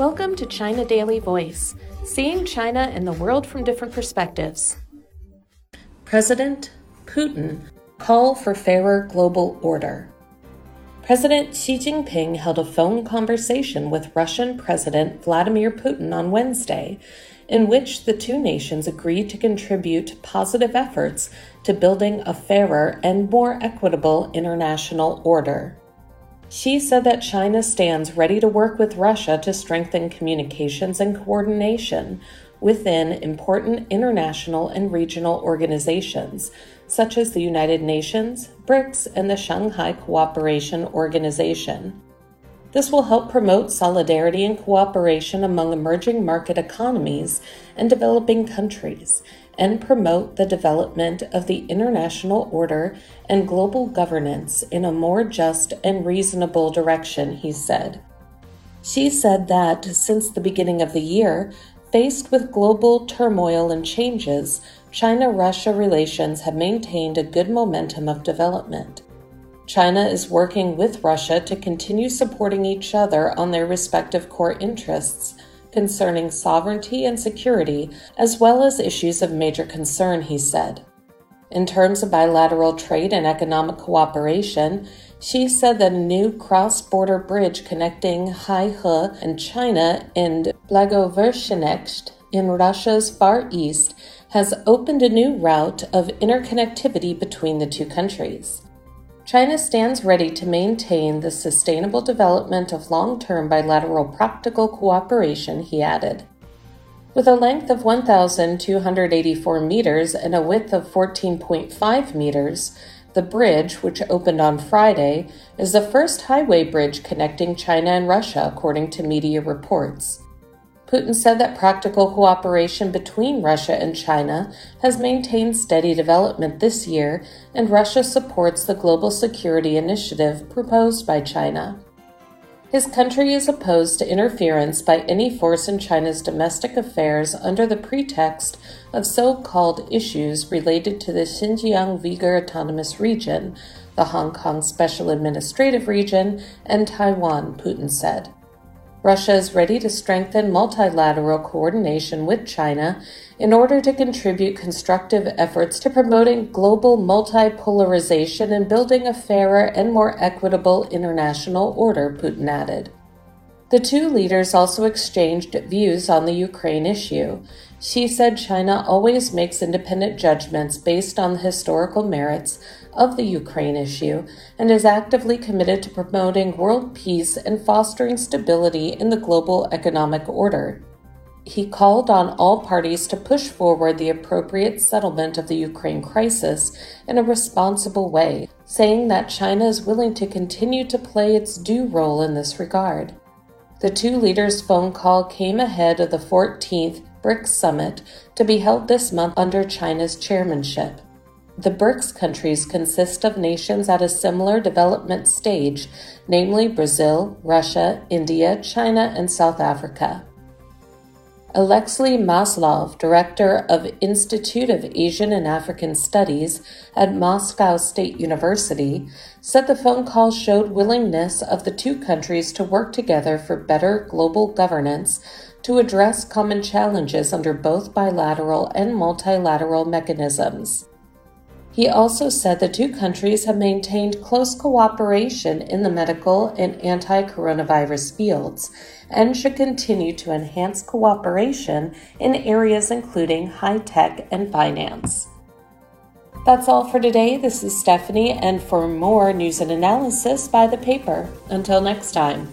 Welcome to China Daily Voice, seeing China and the world from different perspectives. President Putin call for fairer global order. President Xi Jinping held a phone conversation with Russian President Vladimir Putin on Wednesday, in which the two nations agreed to contribute positive efforts to building a fairer and more equitable international order. Xi said that China stands ready to work with Russia to strengthen communications and coordination within important international and regional organizations, such as the United Nations, BRICS, and the Shanghai Cooperation Organization. This will help promote solidarity and cooperation among emerging market economies and developing countries and promote the development of the international order and global governance in a more just and reasonable direction, he said. Xi said that since the beginning of the year, faced with global turmoil and changes, China Russia relations have maintained a good momentum of development. China is working with Russia to continue supporting each other on their respective core interests concerning sovereignty and security, as well as issues of major concern, he said. In terms of bilateral trade and economic cooperation, Xi said that a new cross border bridge connecting Heihe and China and Blagoveshchensk in Russia's Far East has opened a new route of interconnectivity between the two countries. China stands ready to maintain the sustainable development of long term bilateral practical cooperation, he added. With a length of 1,284 meters and a width of 14.5 meters, the bridge, which opened on Friday, is the first highway bridge connecting China and Russia, according to media reports. Putin said that practical cooperation between Russia and China has maintained steady development this year, and Russia supports the global security initiative proposed by China. His country is opposed to interference by any force in China's domestic affairs under the pretext of so called issues related to the Xinjiang Uyghur Autonomous Region, the Hong Kong Special Administrative Region, and Taiwan, Putin said. Russia is ready to strengthen multilateral coordination with China in order to contribute constructive efforts to promoting global multipolarization and building a fairer and more equitable international order, Putin added. The two leaders also exchanged views on the Ukraine issue. Xi said China always makes independent judgments based on the historical merits of the Ukraine issue and is actively committed to promoting world peace and fostering stability in the global economic order. He called on all parties to push forward the appropriate settlement of the Ukraine crisis in a responsible way, saying that China is willing to continue to play its due role in this regard. The two leaders' phone call came ahead of the 14th BRICS summit to be held this month under China's chairmanship. The BRICS countries consist of nations at a similar development stage, namely Brazil, Russia, India, China, and South Africa. Alexei Maslov, director of Institute of Asian and African Studies at Moscow State University, said the phone call showed willingness of the two countries to work together for better global governance to address common challenges under both bilateral and multilateral mechanisms. He also said the two countries have maintained close cooperation in the medical and anti coronavirus fields and should continue to enhance cooperation in areas including high tech and finance. That's all for today. This is Stephanie, and for more news and analysis, buy the paper. Until next time.